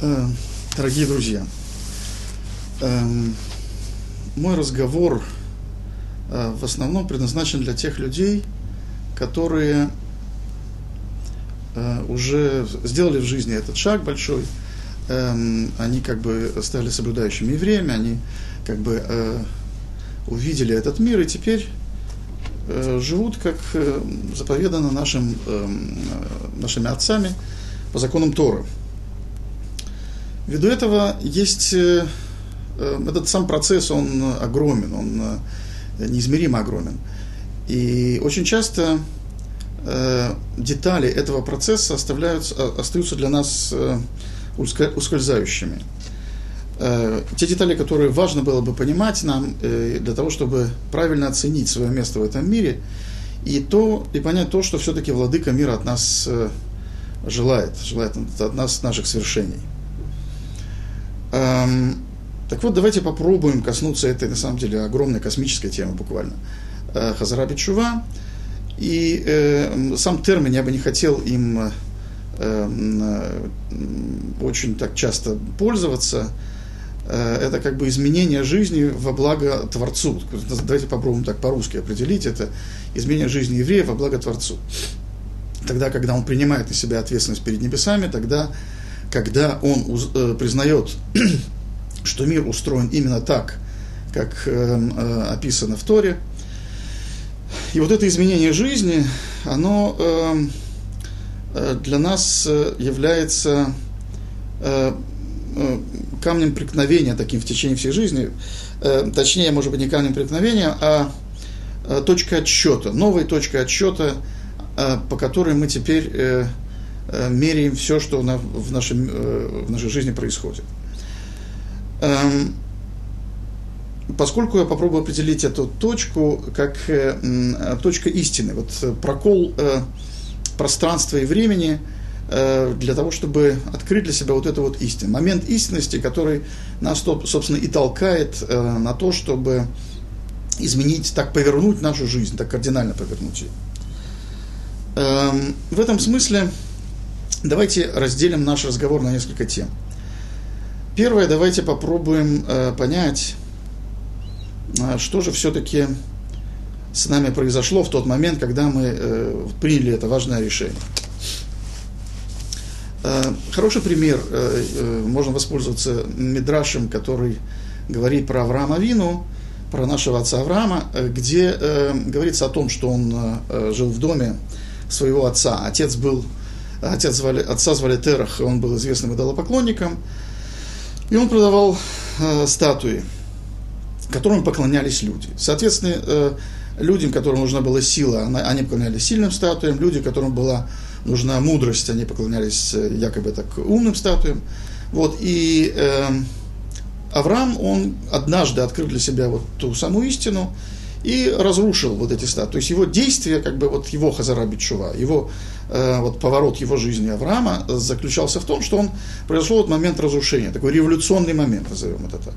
Э, дорогие друзья, эм, мой разговор э, в основном предназначен для тех людей, которые э, уже сделали в жизни этот шаг большой. Эм, они как бы стали соблюдающими время, они как бы увидели этот мир и теперь живут, как заповедано нашим, эм, нашими отцами по законам Торы. Ввиду этого есть э, э, этот сам процесс, он огромен, он э, неизмеримо огромен. И очень часто детали этого процесса оставляются, остаются для нас ускользающими. Те детали, которые важно было бы понимать нам для того, чтобы правильно оценить свое место в этом мире, и, то, и понять то, что все-таки владыка мира от нас желает, желает от нас наших свершений. Эм, так вот, давайте попробуем коснуться этой, на самом деле, огромной космической темы буквально. Э, Хазара Бичува. И э, сам термин я бы не хотел им э, э, очень так часто пользоваться. Э, это как бы изменение жизни во благо Творцу. Давайте попробуем так по-русски определить. Это изменение жизни еврея во благо Творцу. Тогда, когда он принимает на себя ответственность перед небесами, тогда когда он э, признает, что мир устроен именно так, как э, э, описано в Торе, и вот это изменение жизни, оно э, э для нас является камнем преткновения таким в течение всей жизни, точнее, может быть, не камнем преткновения, а точкой отсчета, новой точкой отсчета, по которой мы теперь меряем все, что в, нашем, э, в нашей жизни происходит. Эм, поскольку я попробую определить эту точку как э, точка истины, вот прокол пространства и времени для того, чтобы открыть для себя вот эту вот истину. Момент истинности, который нас, собственно, и толкает на то, чтобы изменить, так повернуть нашу жизнь, так кардинально повернуть ее. Эм, в этом смысле Давайте разделим наш разговор на несколько тем. Первое, давайте попробуем э, понять, э, что же все-таки с нами произошло в тот момент, когда мы э, приняли это важное решение. Э, хороший пример, э, э, можно воспользоваться Мидрашем, который говорит про Авраама Вину, про нашего отца Авраама, где говорится о том, что он жил в доме своего отца. Отец был Отец звали, отца звали Терах, он был известным идолопоклонником. И он продавал э, статуи, которым поклонялись люди. Соответственно, э, людям, которым нужна была сила, они поклонялись сильным статуям. Люди, которым была нужна мудрость, они поклонялись э, якобы так умным статуям. Вот, и э, Авраам, он однажды открыл для себя вот ту самую истину, и разрушил вот эти статуи. То есть его действие, как бы вот его Хазара Бичува, его э, вот поворот его жизни Авраама заключался в том, что он произошел вот момент разрушения, такой революционный момент, назовем это так.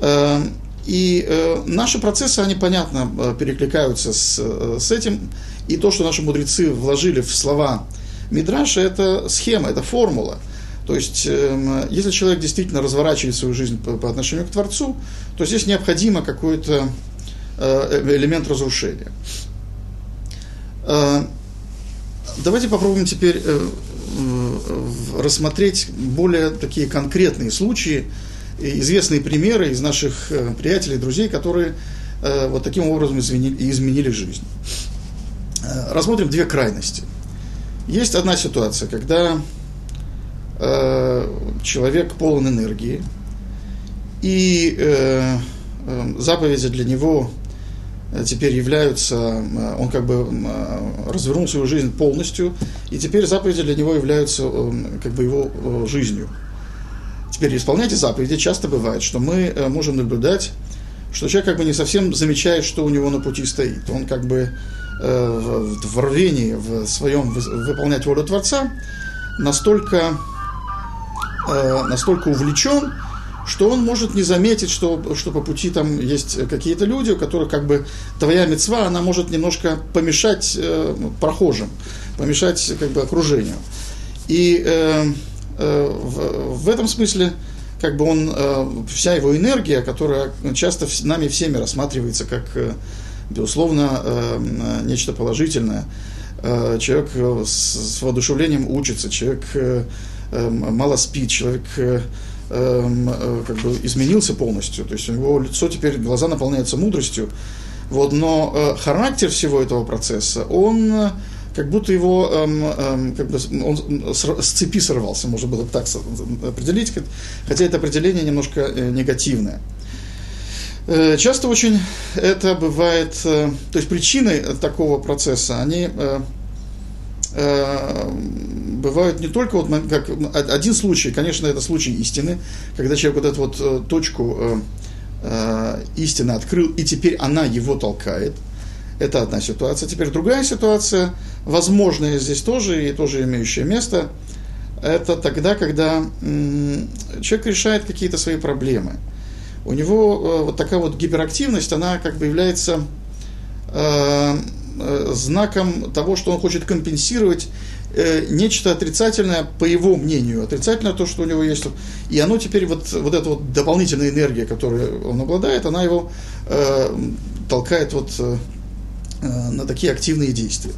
Э, и э, наши процессы, они понятно э, перекликаются с, э, с этим, и то, что наши мудрецы вложили в слова Мидраша, это схема, это формула. То есть, э, если человек действительно разворачивает свою жизнь по, отношению к Творцу, то здесь необходимо какое-то элемент разрушения. Э, давайте попробуем теперь э, рассмотреть более такие конкретные случаи, известные примеры из наших приятелей, друзей, которые вот таким образом изменили, изменили жизнь. Рассмотрим две крайности. Есть одна ситуация, когда человек полон энергии, и заповеди для него Э, теперь являются, э, он как бы э, развернул свою жизнь полностью, и теперь заповеди для него являются как бы его жизнью. Теперь исполняйте заповеди. Часто бывает, что мы можем наблюдать, что человек как бы не совсем замечает, что у него на пути стоит. Он как бы в рвении в своем выполнять волю Творца настолько, настолько увлечен, что он может не заметить, что, что по пути там есть какие-то люди, у которых как бы твоя мецва, она может немножко помешать э, прохожим, помешать как бы окружению. И э, в, в этом смысле как бы он, вся его энергия, которая часто нами всеми рассматривается как, безусловно, нечто положительное, человек с воодушевлением учится, человек мало спит, человек как бы изменился полностью, то есть у него лицо теперь, глаза наполняются мудростью, вот, но характер всего этого процесса, он как будто его, эм, эм, как бы он с цепи сорвался, можно было так определить, хотя это определение немножко э, негативное. Э, часто очень это бывает, э, то есть причины такого процесса, они э, э, бывают не только вот как один случай, конечно, это случай истины, когда человек вот эту вот э, точку э, э, истины открыл, и теперь она его толкает – это одна ситуация. Теперь другая ситуация, возможная здесь тоже и тоже имеющая место, это тогда, когда человек решает какие-то свои проблемы. У него э, вот такая вот гиперактивность, она как бы является э, э, знаком того, что он хочет компенсировать нечто отрицательное, по его мнению, отрицательное то, что у него есть. И оно теперь, вот, вот эта вот дополнительная энергия, которой он обладает, она его э, толкает вот Э, на такие активные действия.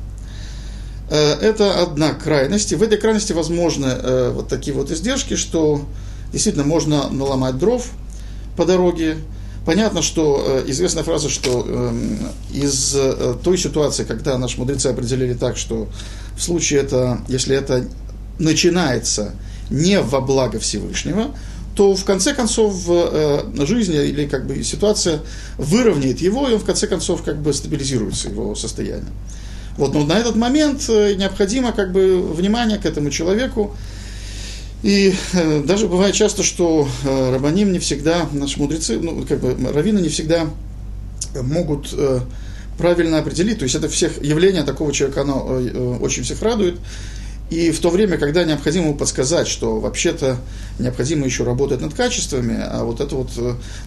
Э, это одна крайность. И в этой крайности возможны э, вот такие вот издержки, что действительно можно наломать дров по дороге. Понятно, что известная фраза, что эм, из той ситуации, когда наши мудрецы определили так, что в случае это, если это начинается не во благо Всевышнего, то в конце концов э, жизнь или как бы ситуация выровняет его, и он в конце концов как бы стабилизируется его состояние. Вот, но на этот момент э, необходимо как бы внимание к этому человеку. И э, даже бывает часто, что э, рабаним не всегда, наши мудрецы, ну, как бы раввины не всегда могут э, правильно определить. То есть это всех явление такого человека, оно э, очень всех радует. И в то время, когда необходимо ему подсказать, что вообще-то необходимо еще работать над качествами, а вот это вот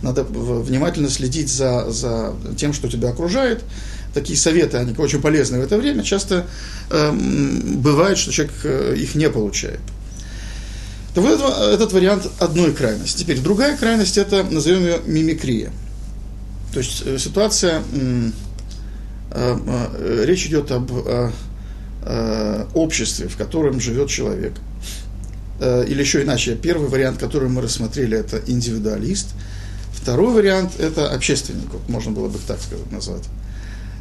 надо внимательно следить за, за тем, что тебя окружает, такие советы, они очень полезны в это время, часто э, бывает, что человек их не получает. То вот это, этот вариант одной крайности. Теперь другая крайность, это, назовем ее мимикрия. То есть э, ситуация, э, э, речь идет об э, э, обществе, в котором живет человек. Э, или еще иначе, первый вариант, который мы рассмотрели, это индивидуалист. Второй вариант – это общественник, можно было бы так сказать, назвать.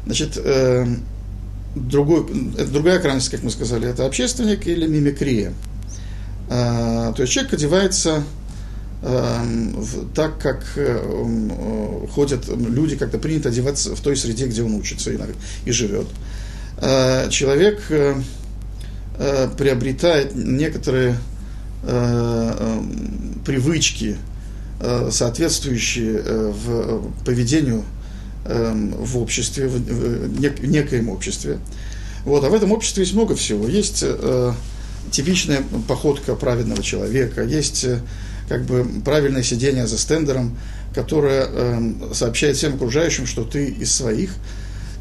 Значит, э, другой, другая крайность, как мы сказали, это общественник или мимикрия. Э, то есть человек одевается э, так, как э, ходят люди, как-то принято одеваться в той среде, где он учится и, живет. Э, человек э, э, приобретает некоторые привычки, соответствующие в поведению в обществе, в некоем обществе. Вот, а в этом обществе есть много всего. Есть типичная походка праведного человека, есть как бы правильное сидение за стендером, которое сообщает всем окружающим, что ты из своих –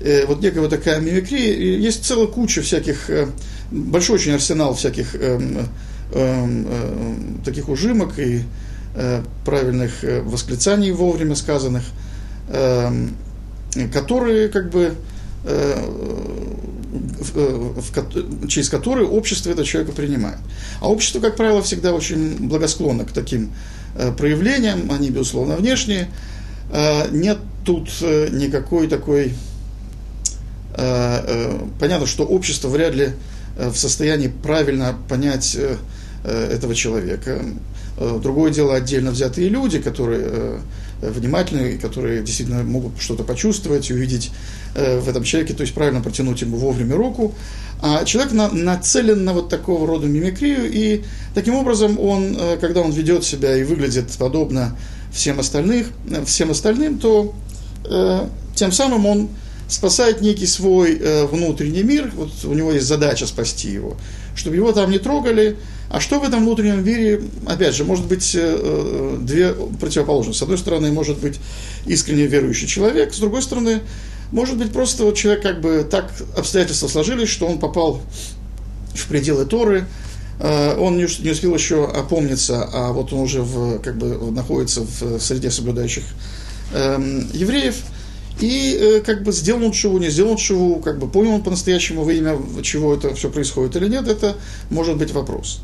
э, вот некая вот такая мимикрия. И есть целая куча всяких, э, большой очень арсенал всяких э, э, э, таких ужимок и э, правильных э, восклицаний вовремя сказанных, э, которые как бы э, в, э, в, через которые общество этого человека принимает. А общество, как правило, всегда очень благосклонно к таким э, проявлениям, они, безусловно, внешние. Э, нет тут э, никакой такой Э, э, понятно, что общество вряд ли в состоянии правильно понять этого человека. Другое дело отдельно взятые люди, которые внимательны, которые действительно могут что-то почувствовать, увидеть в этом человеке, то есть правильно протянуть ему вовремя руку. А человек на, нацелен на вот такого рода мимикрию, и таким образом он, когда он ведет себя и выглядит подобно всем, остальных, всем остальным, то э, тем самым он спасает некий свой э, внутренний мир, вот у него есть задача спасти его, чтобы его там не трогали. А что в этом внутреннем мире, опять же, может быть э, э, две противоположности. С одной стороны, может быть искренне верующий человек, с другой стороны, может быть просто вот человек как бы так обстоятельства сложились, что он попал в пределы Торы, он не успел еще опомниться, а вот он уже в, как бы находится в среде соблюдающих эм, евреев, и как бы сделал он не сделал он как бы понял он по-настоящему во имя чего это все происходит или нет, это может быть вопрос.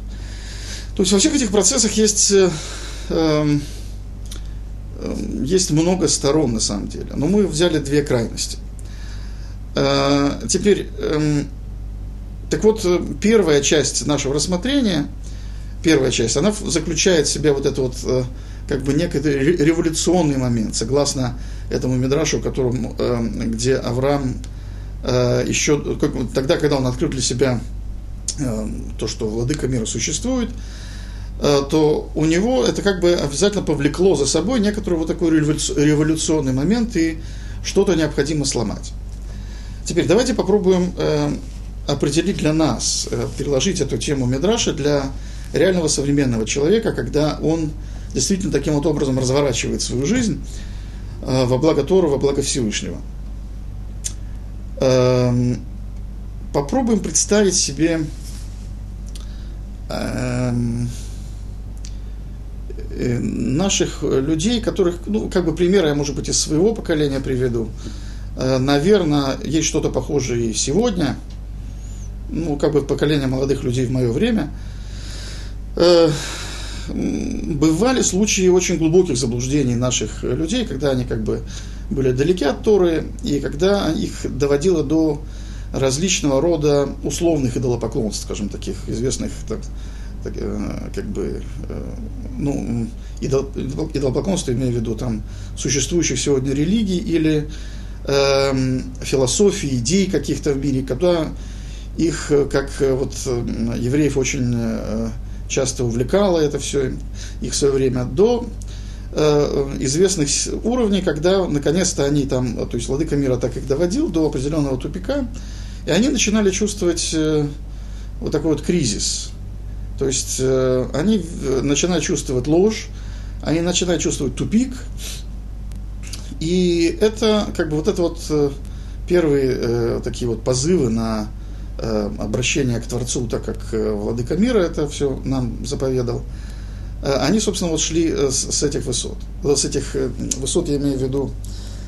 То есть во всех этих процессах есть, э, э, есть много сторон на самом деле. Но мы взяли две крайности. Э, теперь, э, так вот, первая часть нашего рассмотрения, первая часть, она заключает в себе вот это вот э, как бы некий революционный момент, согласно этому Мидрашу, которым, э, где Авраам э, еще тогда, когда он открыл для себя э, то, что владыка мира существует, Э, то у него это как бы обязательно повлекло за собой некоторый вот такой революционный момент, и что-то необходимо сломать. Теперь давайте попробуем э, определить для нас, э, переложить эту тему Медраша для реального современного человека, когда он действительно таким вот образом разворачивает свою жизнь во благо Тора, во благо Всевышнего. Эм, попробуем представить себе эм, Э, наших людей, которых, ну, как бы примеры я, может быть, из своего поколения приведу. Э, Наверное, есть что-то похожее и сегодня, ну, как бы поколение молодых людей в мое время. Э, бывали случаи очень глубоких заблуждений наших людей, когда они как бы были далеки от Торы, и когда их доводило до различного рода условных идолопоклонств, скажем, таких известных так, так, э, как бы, э, ну, идол, идолопоклонство, имею в виду там существующих сегодня религий или э, философии, идей каких-то в мире, когда их, э, как вот евреев очень часто увлекало это все, их в свое время до э, известных уровней, когда наконец-то они там, то есть Владыка мира так их доводил до определенного тупика, и они начинали чувствовать э, вот такой вот кризис, то есть э, они начинают чувствовать ложь, они начинают чувствовать тупик, и это как бы вот это вот э, первые э, такие вот позывы на э, обращение к Творцу, так как э, Владыка мира это все нам заповедал, э, они, собственно, вот шли э, с, с этих высот. С этих э, высот я имею в виду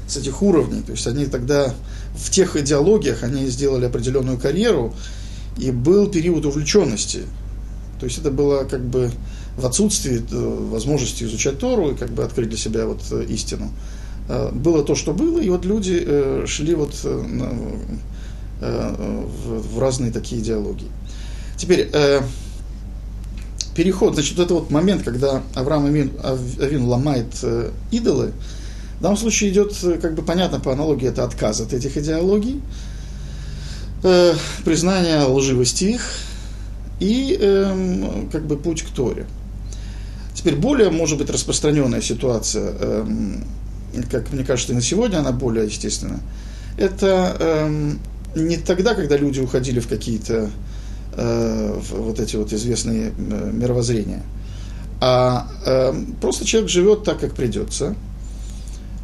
с этих уровней. То есть они тогда в тех идеологиях они сделали определенную карьеру, и был период увлеченности то есть это было как бы в отсутствии э, возможности изучать Тору и как бы открыть для себя вот э, истину. Э, было то, что было, и вот люди шли вот в разные такие идеологии. Теперь, переход, значит, вот это вот момент, когда Авраам Авин, Авин ломает идолы, в данном случае идет, как бы понятно по аналогии, это отказ от этих идеологий, признание лживости их, и эм, как бы путь к Торе. Теперь более, может быть, распространенная ситуация, эм, как мне кажется, и на сегодня она более естественна, это эм, не тогда, когда люди уходили в какие-то э, вот эти вот известные э, мировоззрения, а э, просто человек живет так, как придется,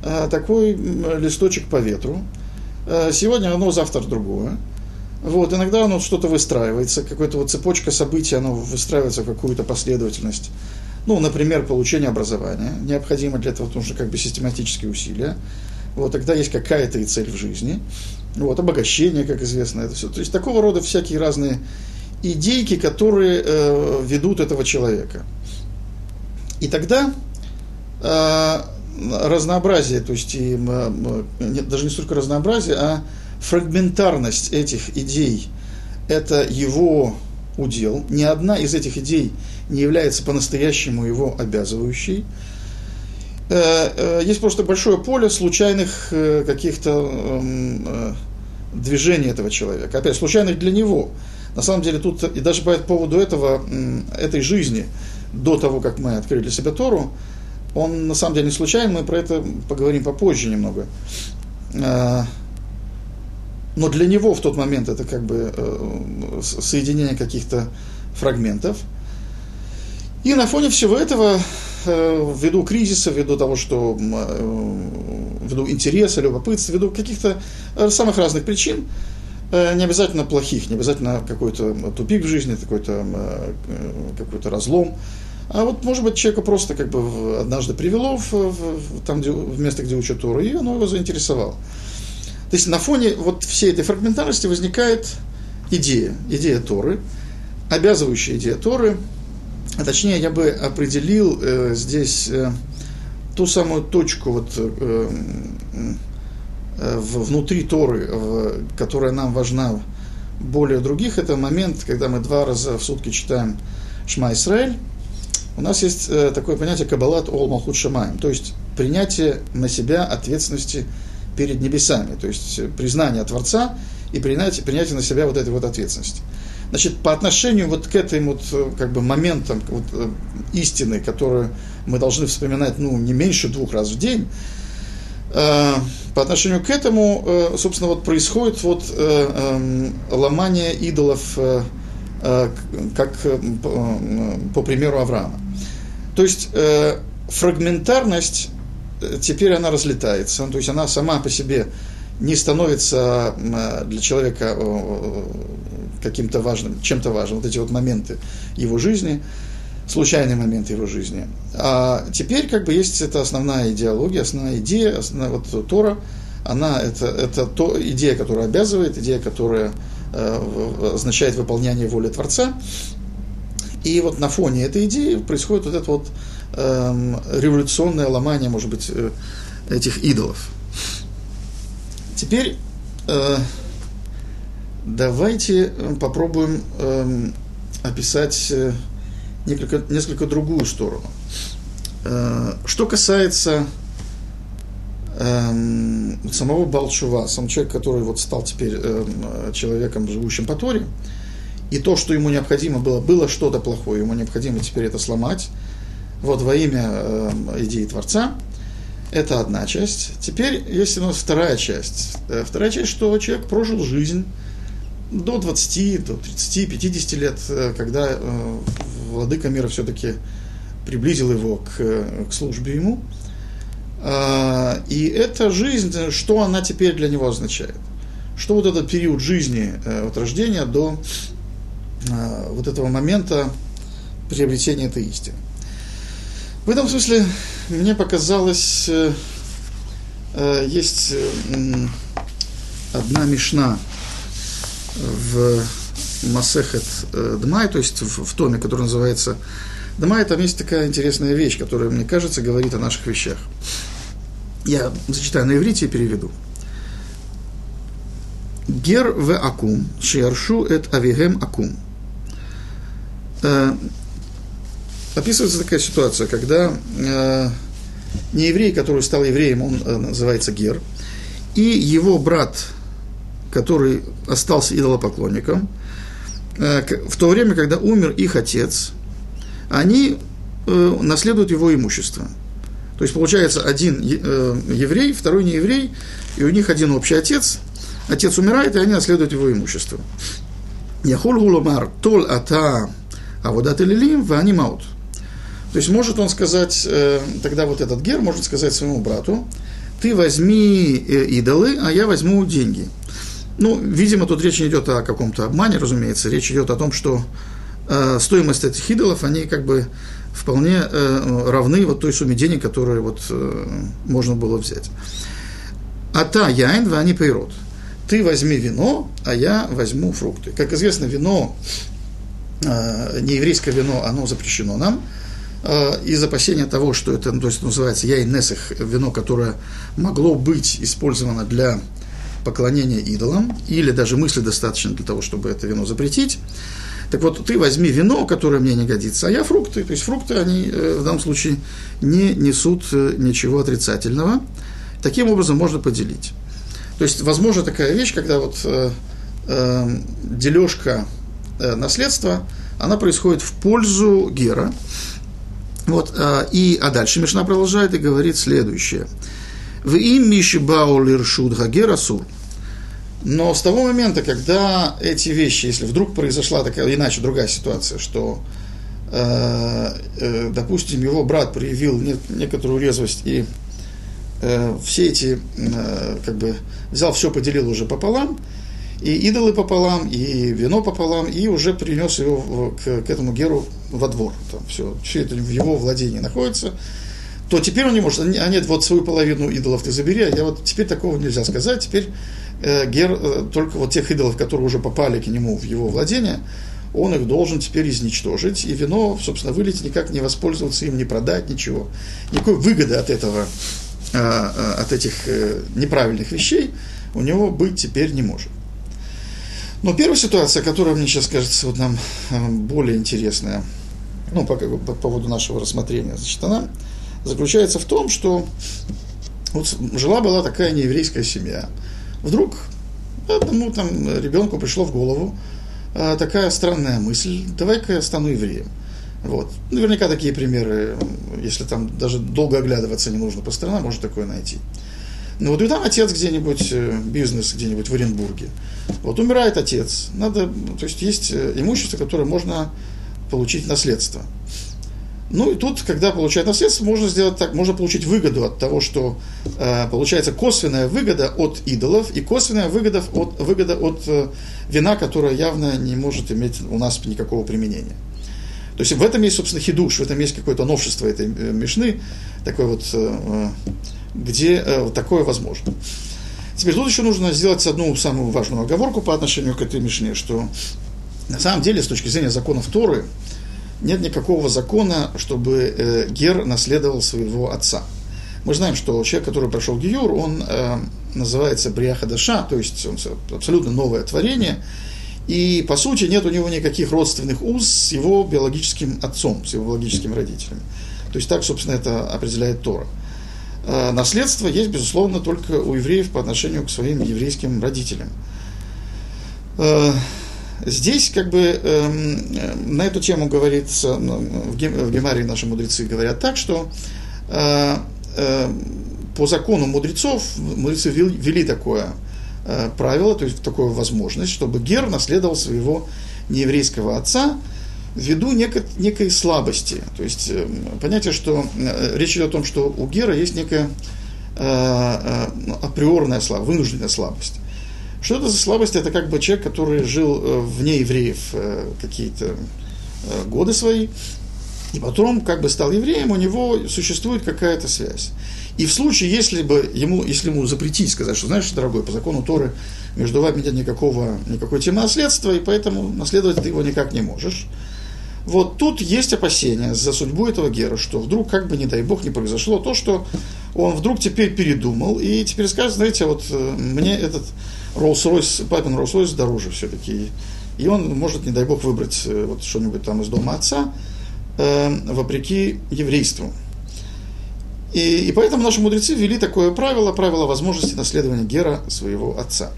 э, такой листочек по ветру, э, сегодня одно, завтра другое, вот, иногда оно что-то выстраивается, какая-то вот цепочка событий, оно выстраивается в какую-то последовательность. Ну, например, получение образования. Необходимо для этого нужно как бы систематические усилия. Вот, тогда есть какая-то и цель в жизни. Вот, обогащение, как известно, это все. То есть такого рода всякие разные идейки, которые э, ведут этого человека. И тогда э, разнообразие, то есть и, даже не столько разнообразие, а фрагментарность этих идей – это его удел. Ни одна из этих идей не является по-настоящему его обязывающей. Э, э, есть просто большое поле случайных э, каких-то эм, движений этого человека. Опять, случайных для него. На самом деле тут и даже по поводу этого, этой жизни, до того, как мы открыли себя Тору, он на самом деле не случайный, мы про это поговорим попозже немного но для него в тот момент это как бы э, соединение каких-то фрагментов. И на фоне всего этого, э, ввиду кризиса, ввиду того, что э, ввиду интереса, любопытства, ввиду каких-то самых разных причин, не обязательно плохих, не обязательно какой-то тупик в жизни, какой-то э, какой разлом, а вот, может быть, человека просто как бы однажды привело в, в, там, где, в место, где учат Тору, и оно его заинтересовало. То есть на фоне вот всей этой фрагментарности возникает идея, идея Торы, обязывающая идея Торы, а точнее я бы определил э, здесь э, ту самую точку вот, э, э, внутри Торы, э, которая нам важна более других, это момент, когда мы два раза в сутки читаем Шма Исраэль, у нас есть э, такое понятие кабалат ол малхут шамаем, то есть принятие на себя ответственности перед небесами, то есть э, признание Творца и принятие, принятие на себя вот этой вот ответственности. Значит, по отношению вот к этим вот э, как бы моментам вот, истины, которые мы должны вспоминать ну, не меньше двух раз в день, по отношению к этому, собственно, вот происходит вот эм, ломание идолов Э, как э, э, по примеру Авраама. То есть фрагментарность теперь она разлетается, то есть она сама по себе не становится для человека каким-то важным, чем-то важным, вот эти вот моменты его жизни, случайные моменты его жизни. А теперь как бы есть эта основная идеология, основная идея, основная, вот Тора, она это, это то, идея, которая обязывает, идея, которая Э, означает выполнение воли Творца. И вот на фоне этой идеи происходит вот это вот э, революционное ломание, может быть, э, этих идолов. Теперь э, давайте попробуем э, описать э, несколько, несколько другую сторону. Э, что касается эм, самого Балчува, сам человек, который вот стал теперь эм, человеком, живущим по Торе, и то, что ему необходимо было, было что-то плохое, ему необходимо теперь это сломать, вот во имя э, идеи Творца, это одна часть. Теперь есть у нас вторая часть. Э, вторая часть, что человек прожил жизнь до 20, до 30, 50 лет, э, когда э, владыка мира все-таки приблизил его к, к службе ему – а, и эта жизнь, что она теперь для него означает? Что вот этот период жизни э, от рождения до вот этого момента приобретения этой истины. В этом смысле мне показалось, э, э, есть одна мешна в Масехет Дмай, то есть в, в томе, который называется Дмай, там есть такая интересная вещь, которая, мне кажется, говорит о наших вещах. Я зачитаю на иврите и переведу. Гер в акум, шиаршу эт авигем акум. Описывается такая ситуация, когда э, нееврей, который стал евреем, он э, называется Гер, и его брат, который остался идолопоклонником, э, в то время, когда умер их отец, они э, наследуют его имущество – то есть получается один э, еврей, второй не еврей, и у них один общий отец. Отец умирает, и они наследуют его имущество. Яхуль гуламар тол ата аводат элилим вани маут. То есть может он сказать, э, тогда вот этот гер может сказать своему брату, ты возьми э, идолы, а я возьму деньги. Ну, видимо, тут речь не идет о каком-то обмане, разумеется, речь идет о том, что э, стоимость этих идолов, они как бы вполне равны вот той сумме денег, которую вот, можно было взять. А та яин, они пейрот. Ты возьми вино, а я возьму фрукты. Как известно, вино, э, нееврейское вино, оно запрещено нам, из опасения того, что это, ну, то есть называется яин несах, вино, которое могло быть использовано для поклонения идолам, или даже мысли достаточно для того, чтобы это вино запретить, так вот, ты возьми вино, которое мне не годится, а я фрукты. То есть фрукты, они э, в данном случае не несут э, ничего отрицательного. Таким образом можно поделить. То есть, возможно, такая вещь, когда вот э, э, дележка э, наследства, она происходит в пользу Гера. Вот, э, и, а дальше Мишна продолжает и говорит следующее. В им Мишибау Лиршуд Гагера Сур – но с того момента, когда эти вещи, если вдруг произошла такая иначе другая ситуация, что, э, э, допустим, его брат проявил не, некоторую резвость и все эти, как бы, взял все, поделил уже пополам, и идолы пополам, и вино пополам, и уже принес его к, к этому Геру во двор. Там все, все это в его владении находится. То теперь он не может, а нет, вот свою половину идолов ты забери, а я вот теперь такого нельзя сказать. Теперь э, Гер э, только вот тех идолов, которые уже попали к нему в его владение, он их должен теперь изничтожить, и вино, собственно, вылететь никак не воспользоваться им, не продать, ничего. Никакой выгоды от этого, э, э, от этих э, неправильных вещей у него быть теперь не может. Но первая ситуация, которая мне сейчас кажется вот нам э, более интересная, ну, по, по поводу нашего рассмотрения, значит, она заключается в том, что вот жила-была такая нееврейская семья. Вдруг одному там ребенку пришло в голову а, такая странная мысль, давай-ка я стану евреем. Вот. Наверняка такие примеры, если там даже долго оглядываться не нужно по сторонам, можно такое найти. Ну вот и там отец где-нибудь, э, бизнес где-нибудь в Оренбурге. Вот умирает отец. Надо, то есть есть э, имущество, которое можно получить наследство. Ну и тут, когда получают наследство, можно сделать так, можно получить выгоду от того, что э, получается косвенная выгода от идолов и косвенная выгода от, выгода от э, вина, которая явно не может иметь у нас никакого применения. То есть в этом есть, собственно, хидуш, в этом есть какое-то новшество этой э, мешны, такой вот, э, э где э, такое возможно. Теперь тут еще нужно сделать одну самую важную оговорку по отношению к этой мишне, что на самом деле, с точки зрения законов Торы, нет никакого закона, чтобы э, Гер наследовал своего отца. Мы знаем, что человек, который прошел Гиюр, он э, называется Бриахадаша, то есть он абсолютно новое творение, и по сути нет у него никаких родственных уз с его биологическим отцом, с его биологическими родителями. То есть так, собственно, это определяет Тора. Э, наследство есть, безусловно, только у евреев по отношению к своим еврейским родителям. Э, Здесь как бы э, на эту тему говорится, ну, в, Гемарии наши мудрецы говорят так, что по закону мудрецов, мудрецы ввели такое правило, то есть такую возможность, чтобы Гер наследовал своего нееврейского отца ввиду некой, некой слабости. То есть э, понятие, что э, речь идет о том, что у Гера есть некая э, априорная слабость, вынужденная слабость. Что это за слабость? Это как бы человек, который жил вне евреев какие-то годы свои, и потом как бы стал евреем, у него существует какая-то связь. И в случае, если бы ему, если ему запретить, сказать, что, знаешь, дорогой, по закону Торы между вами нет никакого, никакой темы наследства, и поэтому наследовать ты его никак не можешь. Вот тут есть опасения за судьбу этого Гера, что вдруг, как бы, не дай бог, не произошло то, что он вдруг теперь передумал, и теперь скажет, знаете, вот мне этот Rolls-Royce, папин Rolls-Royce дороже все-таки. И он может, не дай бог, выбрать э, вот что-нибудь там из дома отца, э, вопреки еврейству. И, и поэтому наши мудрецы ввели такое правило, правило возможности наследования Гера своего отца.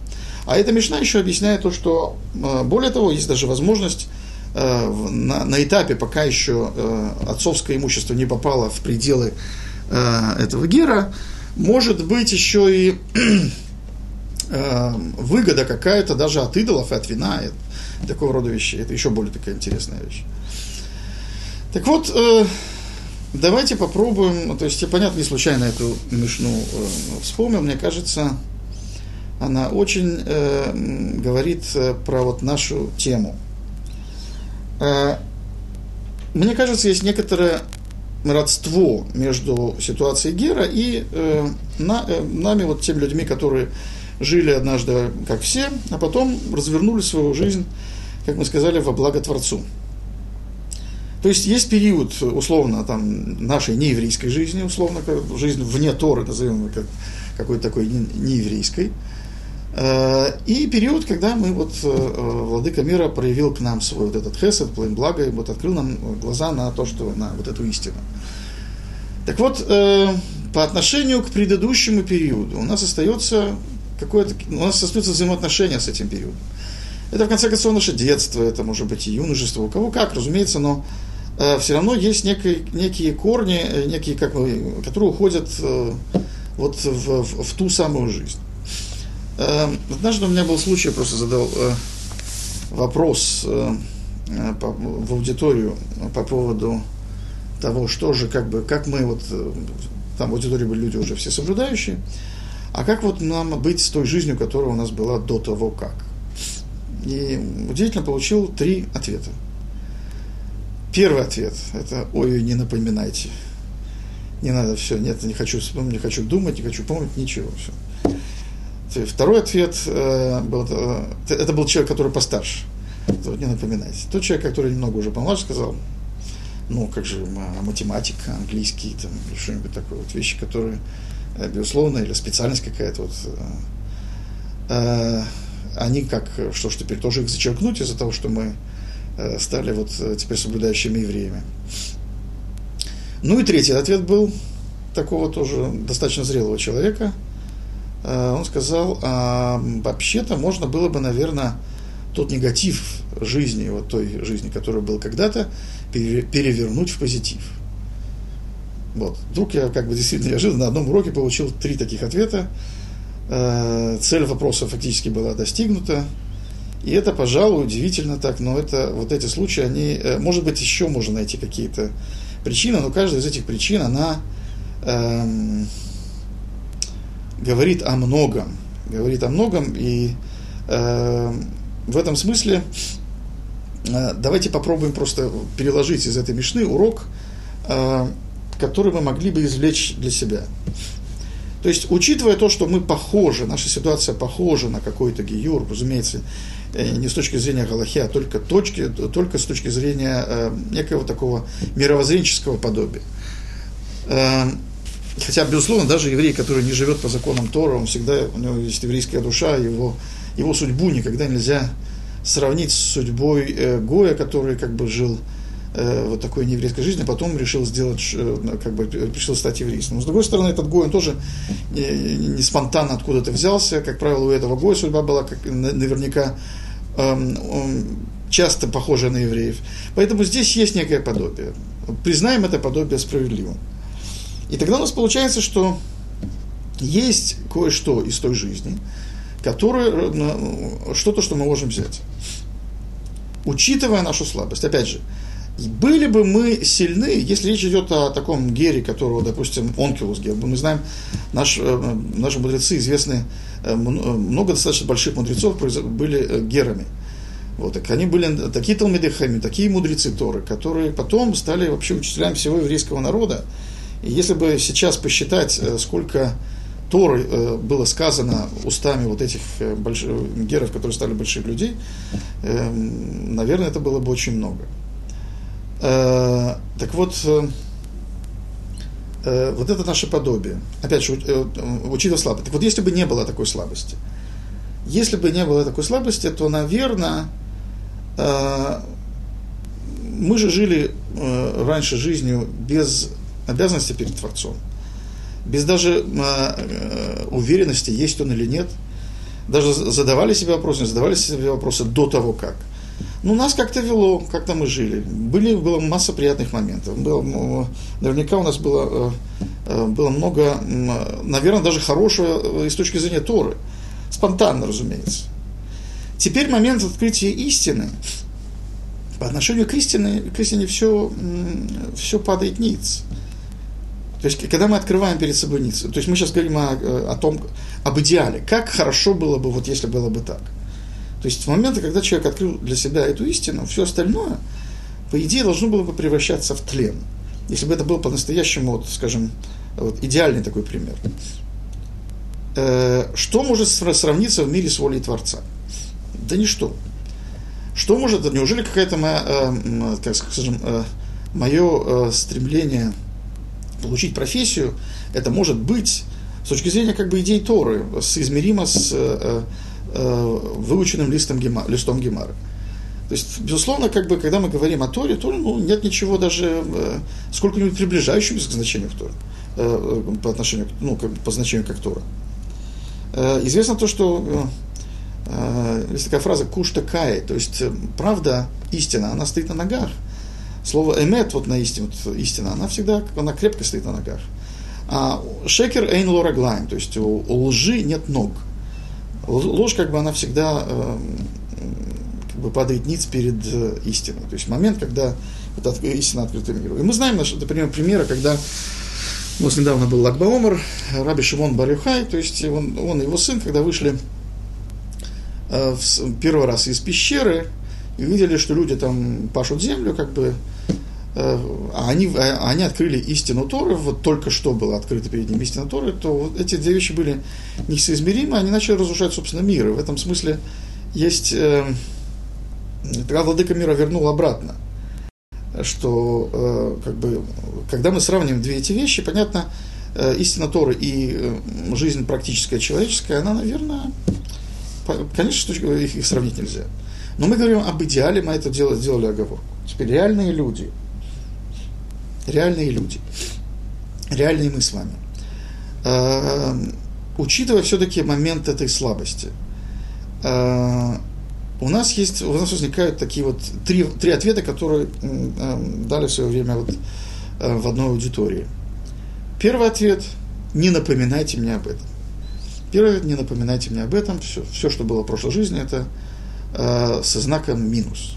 А эта Мишна еще объясняет то, что, э, более того, есть даже возможность э, на, на этапе, пока еще э, отцовское имущество не попало в пределы э, этого Гера, может быть еще и э, выгода какая-то даже от идолов и от вина, и такого рода вещей. Это еще более такая интересная вещь. Так вот, э, давайте попробуем, то есть я, понятно, не случайно эту мишну э, вспомнил, мне кажется, она очень э, говорит э, про вот нашу тему. Э, мне кажется, есть некоторое родство между ситуацией Гера и э, э, нами, вот теми людьми, которые жили однажды, как все, а потом развернули свою жизнь, как мы сказали, во благо Творцу. То есть есть период, условно, там, нашей нееврейской жизни, условно, жизнь вне Торы, назовем как какой-то такой нееврейской, и период, когда мы, вот, э, Владыка мира проявил к нам свой вот этот хесед, план благо, и вот открыл нам глаза на то, что, на вот эту истину. Так вот, э, по отношению к предыдущему периоду у нас остается какое-то, у нас остаются взаимоотношения с этим периодом. Это, в конце концов, наше детство, это может быть и юношество, у кого как, разумеется, но э, все равно есть некие, некие корни, э, некие, как мы, которые уходят э, вот в, в, в ту самую жизнь. Э, однажды у меня был случай, просто задал э, вопрос э, э в аудиторию по поводу того, что же, как бы, как мы вот, там в аудитории были люди уже все соблюдающие, а как вот нам быть с той жизнью, которая у нас была до того как? И удивительно получил три ответа. Первый ответ – это «Ой, не напоминайте». Не надо, все, нет, не хочу вспомнить, не хочу думать, не хочу помнить, ничего. Все. Второй ответ э, был, э, это был человек, который постарше. Вот, не напоминайте. Тот человек, который немного уже помладше, сказал, ну, как же математика, английский, там, что-нибудь такое, вот вещи, которые, э, безусловно, или специальность какая-то, вот, э, они как, что ж теперь, тоже их зачеркнуть из-за того, что мы стали вот теперь соблюдающими евреями. Ну и третий ответ был такого тоже достаточно зрелого человека. Э, он сказал, а вообще-то можно было бы, наверное, тот негатив жизни, вот той жизни, которая была когда-то, перевернуть в позитив. Вот. Вдруг я как бы действительно неожиданно на одном уроке получил три таких ответа. Э, цель вопроса фактически была достигнута. И это, пожалуй, удивительно так, но это, вот эти случаи, они, э, может быть, еще можно найти какие-то причины, но каждая из этих причин, она эм, говорит о многом, говорит о многом, и э, в этом смысле э, давайте попробуем просто переложить из этой мешны урок, э, который мы могли бы извлечь для себя. То есть, учитывая то, что мы похожи, наша ситуация похожа на какой-то гиюр, разумеется, э, не с точки зрения Галахи, а только, точки, только с точки зрения э, некого такого мировоззренческого подобия. Э, хотя, безусловно, даже еврей, который не живет по законам Тора, он всегда, у него есть еврейская душа, его, его судьбу никогда нельзя сравнить с судьбой э, Гоя, который как бы жил э, вот такой нееврейской жизни, а потом решил сделать, э, как бы, решил стать еврейским. Но с другой стороны, этот Гой, он тоже не, не спонтанно откуда-то взялся. Как правило, у этого Гоя судьба была как, наверняка эм, часто похожа на евреев. Поэтому здесь есть некое подобие. Признаем это подобие справедливым. И тогда у нас получается, что есть кое-что из той жизни, которое, э, что-то, что мы можем взять. Учитывая нашу слабость. Опять же, были бы мы сильны, если речь идет о таком гере, которого, допустим, Онкилус гер, мы знаем, наш, э, наши мудрецы известны, э, много достаточно больших мудрецов были э, герами. Вот, так они были такие талмидехами, такие мудрецы Торы, которые потом стали вообще учителями всего еврейского народа. Если бы сейчас посчитать, сколько Торы было сказано устами вот этих больших, геров, которые стали больших людей, эм, наверное, это было бы очень много. Э, так вот, э, э, вот это наше подобие. Опять же, э, учитывая слабость. Так вот, если бы не было такой слабости, если бы не было такой слабости, то, наверное, э, мы же жили э, раньше жизнью без обязанности перед Творцом, без даже э, уверенности, есть он или нет. Даже задавали себе вопросы, не задавали себе вопросы до того, как – ну, нас как-то вело, как-то мы жили. Были, была масса приятных моментов. Было, наверняка у нас было, э, э, было много, наверное, даже хорошего э, с точки зрения Торы. Спонтанно, разумеется. Теперь момент открытия истины. По отношению к истине, к истине все, все падает ниц. То есть, когда мы открываем перед собой ниц, то есть мы сейчас говорим о, о том, об идеале, как хорошо было бы, вот если было бы так – то есть в моменты, когда человек открыл для себя эту истину, все остальное, по идее, должно было бы превращаться в тлен. Если бы это был по-настоящему, вот, скажем, вот, идеальный такой пример. Э, что может сравниться в мире с волей Творца? Да ничто. Что может, неужели какая-то моя, э, как скажем, э, мое э, стремление получить профессию, это может быть с точки зрения как бы идей Торы, соизмеримо с э, Э, выученным листом, гема, листом Гемара. То есть, безусловно, как бы, когда мы говорим о Торе, то ну, нет ничего даже э, сколько-нибудь приближающегося к значению в Торе, э, по отношению, ну, как, по значению как Тора. Э, известно то, что э, э есть такая фраза «кушта кай», то есть э, правда, истина, она стоит на ногах. Слово «эмет», вот на истину, вот, истина, она всегда, она крепко стоит на ногах. А шекер эйн лораглайм, то есть у, у лжи нет ног – ложь как бы она всегда э, как бы падает ниц перед э, истиной. То есть момент, когда вот истина открыта миру. И мы знаем, например, примеры, когда у нас недавно был Лагбаомар, Раби Шимон Барюхай, то есть он, он и его сын, когда вышли э, в, первый раз из пещеры и увидели, что люди там пашут землю, как бы, а они, а они открыли истину Торы, вот только что было открыто перед ними истина Торы, то вот эти две вещи были несоизмеримы, они начали разрушать, собственно, мир. И в этом смысле есть... Э, тогда владыка мира вернул обратно что э, как бы, когда мы сравниваем две эти вещи, понятно, э, истина Торы и э, жизнь практическая человеческая, она, наверное, конечно, их, их сравнить нельзя. Но мы говорим об идеале, мы это делали, сделали оговорку. Теперь реальные люди, реальные люди, реальные мы с вами, э, учитывая все-таки момент этой слабости, э, у нас есть, у нас возникают такие вот три, три ответа, которые э, дали в свое время вот, э, в одной аудитории. Первый ответ – не напоминайте мне об этом. Первый не напоминайте мне об этом. Все, все что было в прошлой жизни, это э, со знаком минус.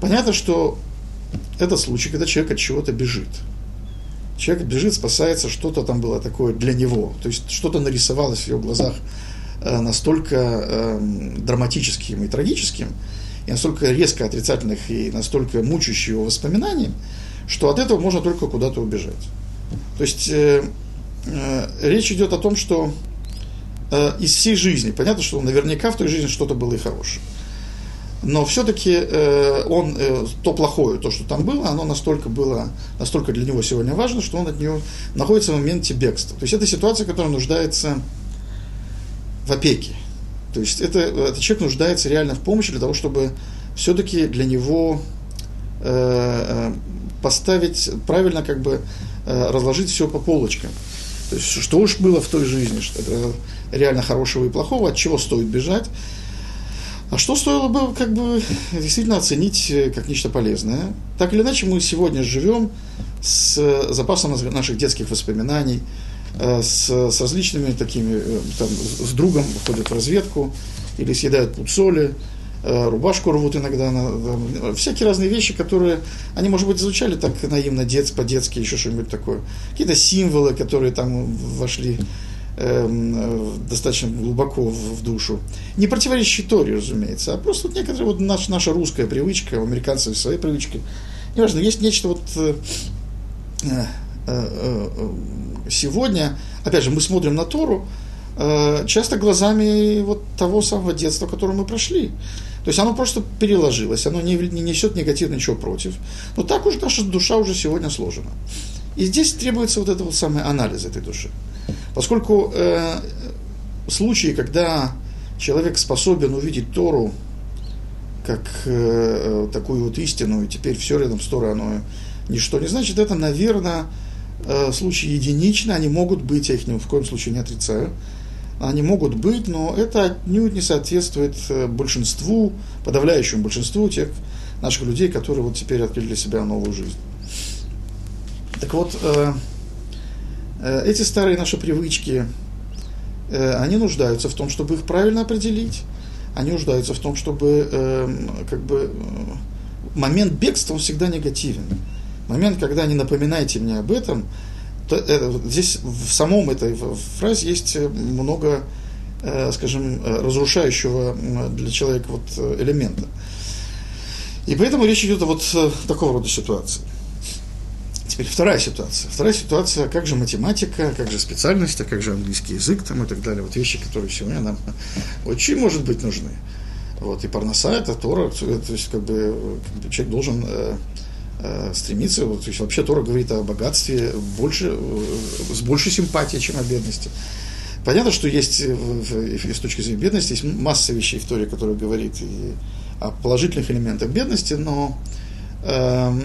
Понятно, что это случай, когда человек от чего-то бежит. Человек бежит, спасается, что-то там было такое для него. То есть что-то нарисовалось в его глазах – Э, настолько э, драматическим и трагическим, и настолько резко отрицательных и настолько мучающих его воспоминаний, что от этого можно только куда-то убежать. То есть э, э, речь идет о том, что э, из всей жизни, понятно, что наверняка в той жизни что-то было и хорошее. Но все-таки э, он, э, то плохое, то, что там было, оно настолько было, настолько для него сегодня важно, что он от него находится в моменте бегства. То есть это ситуация, которая нуждается в опеке. То есть это, этот человек нуждается реально в помощи для того, чтобы все-таки для него э, поставить, правильно как бы разложить все по полочкам. То есть что уж было в той жизни, что это реально хорошего и плохого, от чего стоит бежать, а что стоило бы как бы действительно оценить э, как нечто полезное. Так или иначе, мы сегодня живем с запасом наших детских воспоминаний, Э, с, с различными такими, э, там, с другом ходят в разведку, или съедают пуд соли, э, рубашку рвут иногда, там, всякие разные вещи, которые, они, может быть, звучали так наивно, дет, по-детски, еще что-нибудь такое. Какие-то символы, которые там вошли э, достаточно глубоко в, душу. Не противоречащие Торе, разумеется, а просто вот некоторые, вот наш, наша русская привычка, у американцев свои привычки. Неважно, есть нечто вот... Э, э, сегодня, опять же, мы смотрим на Тору, э, часто глазами вот того самого детства, которое мы прошли. То есть оно просто переложилось, оно не, не несет негативно ничего против. Но так уже наша душа уже сегодня сложена. И здесь требуется вот этот вот самый анализ этой души. Поскольку э, случаи, когда человек способен увидеть Тору как э, такую вот истину, и теперь все рядом с Торой, оно ничто не значит, это, наверное, э, случаи единичны, они могут быть, я их ни в коем случае не отрицаю, они могут быть, но это отнюдь не соответствует э, большинству, подавляющему большинству тех наших людей, которые вот теперь открыли для себя новую жизнь. Так вот, э, э, эти старые наши привычки, э, они нуждаются в том, чтобы их правильно определить, они нуждаются в том, чтобы как бы момент бегства, он всегда негативен момент, когда не напоминаете мне об этом, то здесь в самом этой фразе есть много, скажем, разрушающего для человека вот элемента. И поэтому речь идет о вот такого рода ситуации. Теперь вторая ситуация. Вторая ситуация, как же математика, как же специальность, а как же английский язык там, и так далее. Вот вещи, которые сегодня нам очень, может быть, нужны. Вот, и парноса, это Тора, то есть как бы, как бы человек должен э, Э, стремиться, вот, то есть вообще Тора говорит о богатстве больше, э, с большей симпатией, чем о бедности. Понятно, что есть э, с точки зрения бедности, есть масса вещей в Торе, которые говорит и о положительных элементах бедности, но э,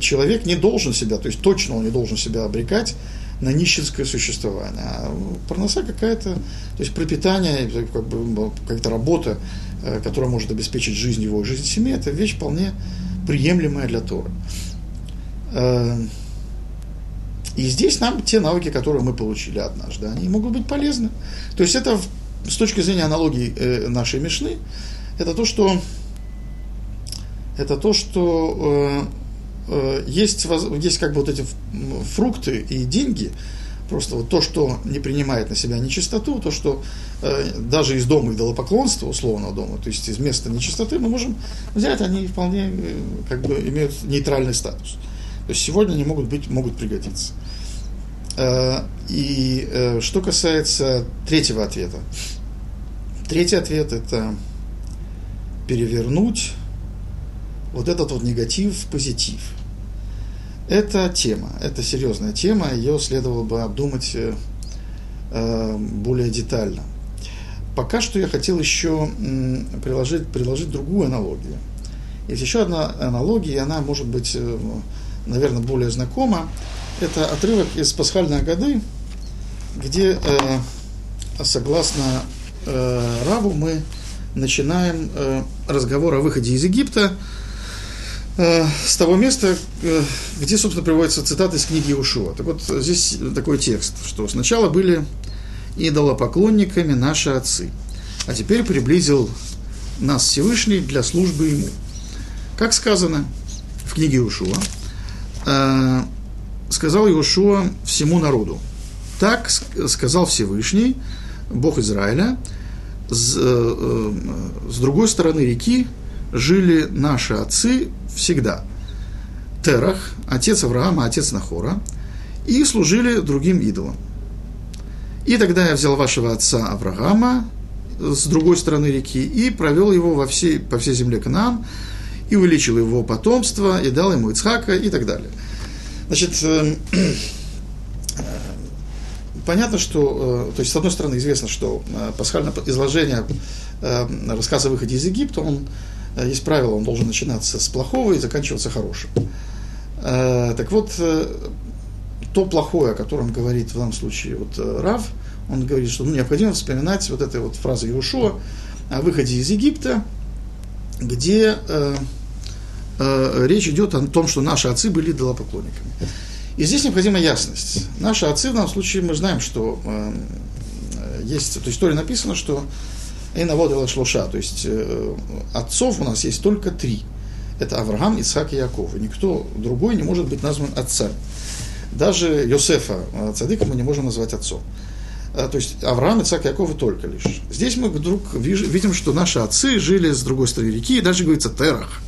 человек не должен себя, то есть точно он не должен себя обрекать на нищенское существование. А парноса какая-то, то есть пропитание, как бы, какая-то работа, которая может обеспечить жизнь его, жизнь семьи, это вещь вполне приемлемая для Тора. Э, и здесь нам те навыки, которые мы получили однажды, они могут быть полезны. То есть это с точки зрения аналогии э, нашей Мишны, это то, что это то, что э, есть, есть как бы вот эти фрукты и деньги, Просто вот то, что не принимает на себя нечистоту, то, что э, даже из дома идолопоклонства, условного дома, то есть из места нечистоты, мы можем взять, они вполне э, как бы имеют нейтральный статус. То есть сегодня они могут быть, могут пригодиться. Э, и э, что касается третьего ответа. Третий ответ – это перевернуть вот этот вот негатив в позитив – это тема, это серьезная тема, ее следовало бы обдумать э, э, более детально. Пока что я хотел еще приложить, приложить другую аналогию. Есть еще одна аналогия, она может быть, э, наверное, более знакома. Это отрывок из пасхальной годы, где, согласно Раву, мы начинаем разговор о выходе из Египта – Э, с того места, э, где, собственно, приводится цитата из книги Ушуа. Так вот, здесь такой текст, что сначала были идолопоклонниками наши отцы, а теперь приблизил нас Всевышний для службы Ему. Как сказано в книге Ушуа, э, сказал Иошуа всему народу. Так сказал Всевышний, Бог Израиля, с другой стороны реки жили наши отцы всегда. Терах, отец Авраама, отец Нахора, и служили другим идолам. И тогда я взял вашего отца Авраама с другой стороны реки и провел его во всей, по всей земле Канаан, и увеличил его потомство, и дал ему Ицхака, и так далее. Значит, э, понятно, что, э, то есть, с одной стороны, известно, что э, пасхальное изложение рассказа о выходе из Египта, он Э, есть правило, он должен начинаться с плохого и заканчиваться хорошим. Э, так вот, э, то плохое, о котором говорит в данном случае вот Рав, он говорит, что ну, необходимо вспоминать вот этой вот фразы Иешуа о выходе из Египта, где э, э, речь идет о том, что наши отцы были идолопоклонниками. И здесь необходима ясность. Наши отцы в данном случае мы знаем, что э, есть, то есть в истории написано, что и наводила шлуша, то есть э, отцов у нас есть только три. Это Авраам, Ицхак и Яков. И никто другой не может быть назван отцом. Даже Йосефа, э, цадыка, мы не можем назвать отцом. Э, то есть Авраам, Ицхак и Яков и только лишь. Здесь мы вдруг видим, что наши отцы жили с другой стороны реки, и даже говорится Терах.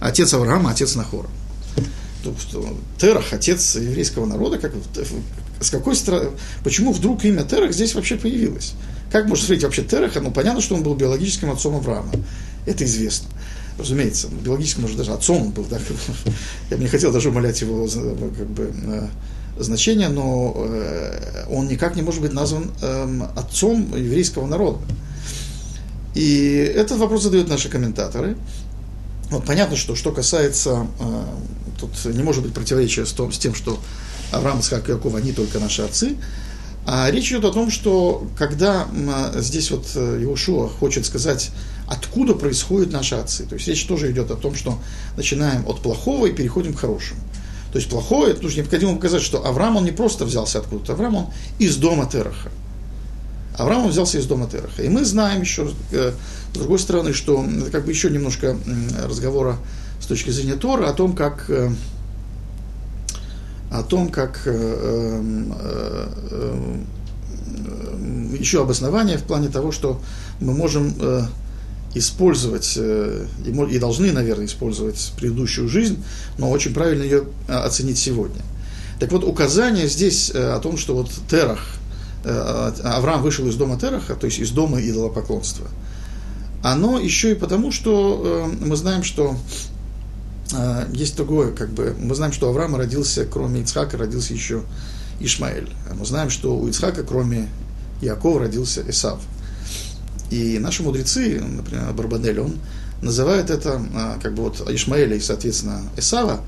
Отец Авраама, отец Нахора. Терах, отец еврейского народа, как, с какой стороны, почему вдруг имя Терах здесь вообще появилось? Как можно смотреть вообще Тераха? Ну, понятно, что он был биологическим отцом Авраама. Это известно. Разумеется, биологическим, может, даже отцом он был. Да? Я бы не хотел даже умолять его как бы, э, значение, но э, он никак не может быть назван эм, отцом еврейского народа. И этот вопрос задают наши комментаторы. Вот понятно, что что касается, э, тут не может быть противоречия с, с тем, что Авраам, Исхак и Яков, они только наши отцы, а речь идет о том, что когда здесь вот э, Иошуа хочет сказать, откуда происходят наши отцы, то есть речь тоже идет о том, что начинаем от плохого и переходим к хорошему. То есть плохое, это нужно необходимо показать, что Авраам, он не просто взялся откуда-то, Авраам, он из дома Тераха. Авраам он взялся из дома Тераха. И мы знаем еще, э, с другой стороны, что это как бы еще немножко разговора с точки зрения Тора о том, как э, о том, как э, э, э, еще обоснование в плане того, что мы можем использовать и должны, наверное, использовать предыдущую жизнь, но очень правильно ее оценить сегодня. Так вот, указание здесь о том, что вот Терах, Авраам вышел из дома Тераха, то есть из дома идолопоклонства, оно еще и потому, что мы знаем, что есть другое, как бы, мы знаем, что у Авраама родился, кроме Ицхака, родился еще Ишмаэль. А мы знаем, что у Ицхака, кроме Якова, родился Исав. И наши мудрецы, например, Барбанель, он называет это, а, как бы вот Ишмаэля и, соответственно, Исава,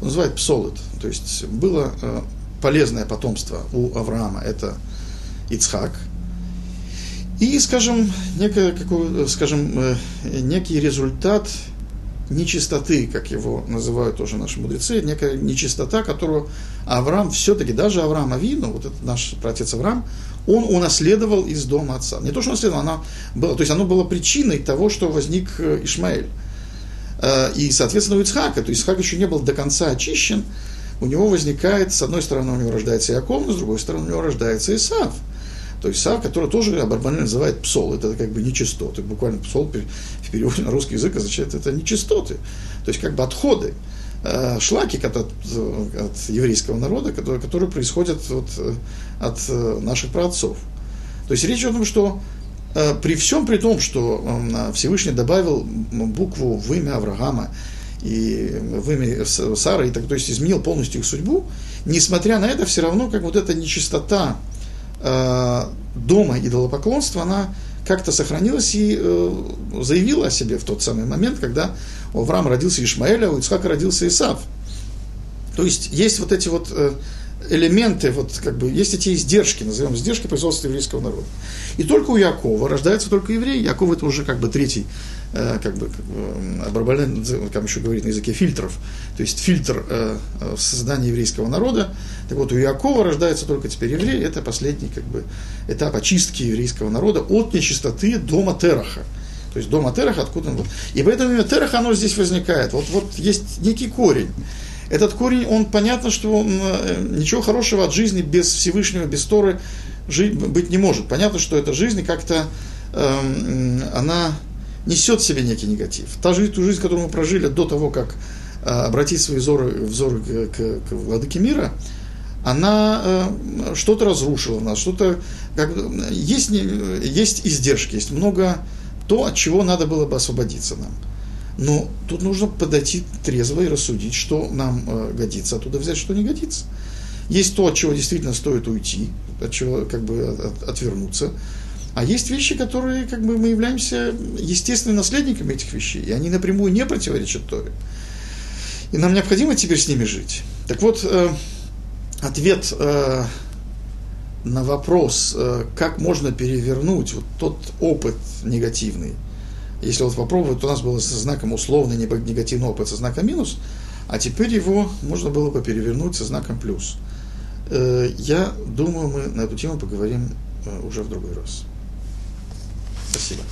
он называет псолот. То есть было полезное потомство у Авраама, это Ицхак. И, скажем, некое, какой, скажем, э, некий результат нечистоты, как его называют тоже наши мудрецы, некая нечистота, которую Авраам все-таки, даже Авраам Авину, вот этот наш протец Авраам, он унаследовал из дома отца. Не то, что унаследовал, она была, то есть оно было причиной того, что возник э, Ишмаэль. Э, и, соответственно, у Ицхака, то есть Ицхак еще не был до конца очищен, у него возникает, с одной стороны, у него рождается Яков, но с другой стороны, у него рождается Исав. То есть Исав, который тоже Абарбанель называет псол, это как бы нечистоты. Буквально псол в переводе на русский язык означает это нечистоты. То есть как бы отходы, э, шлаки от, от еврейского народа, которые, которые происходят от, от э, наших праотцов. То есть речь о том, что э, при всем при том, что Всевышний добавил букву в имя Авраама и в имя Сары, и так, то есть изменил полностью их судьбу, несмотря на это, все равно как вот эта нечистота э, дома идолопоклонства, она как-то сохранилась и э, заявила о себе в тот самый момент, когда у Авраама родился Ишмаэль, а у Ицхака родился Исав. То есть есть вот эти вот э, элементы, вот как бы есть эти издержки, назовем издержки производства еврейского народа. И только у Якова рождается только еврей. Яков это уже как бы третий, э, как бы, Барбален, как еще говорит на языке фильтров, то есть фильтр э, в создании еврейского народа. Так вот, у Якова рождается только теперь еврей, это последний как бы этап очистки еврейского народа от нечистоты дома Тераха. То есть дома Тераха, откуда он был. И поэтому именно Тераха, оно здесь возникает. Вот, вот есть некий корень этот корень, он понятно, что он, э, ничего хорошего от жизни без Всевышнего, без Торы жить, быть не может. Понятно, что эта жизнь как-то, э, она несет в себе некий негатив. Та жизнь, ту жизнь, которую мы прожили до того, как э, обратить свои взоры, взоры к, к, к владыке мира, она э, что-то разрушила нас, что-то, как, есть, есть издержки, есть много то, от чего надо было бы освободиться нам. Но тут нужно подойти трезво и рассудить, что нам э, годится, оттуда взять, что не годится. Есть то, от чего действительно стоит уйти, от чего как бы от, отвернуться. А есть вещи, которые как бы мы являемся естественными наследниками этих вещей, и они напрямую не противоречат Торе. И нам необходимо теперь с ними жить. Так вот, э, ответ э, на вопрос, э, как можно перевернуть вот тот опыт негативный, если вот попробовать, то у нас было со знаком условный негативный опыт со знаком минус, а теперь его можно было бы перевернуть со знаком плюс. Э, я думаю, мы на эту тему поговорим э, уже в другой раз. Спасибо.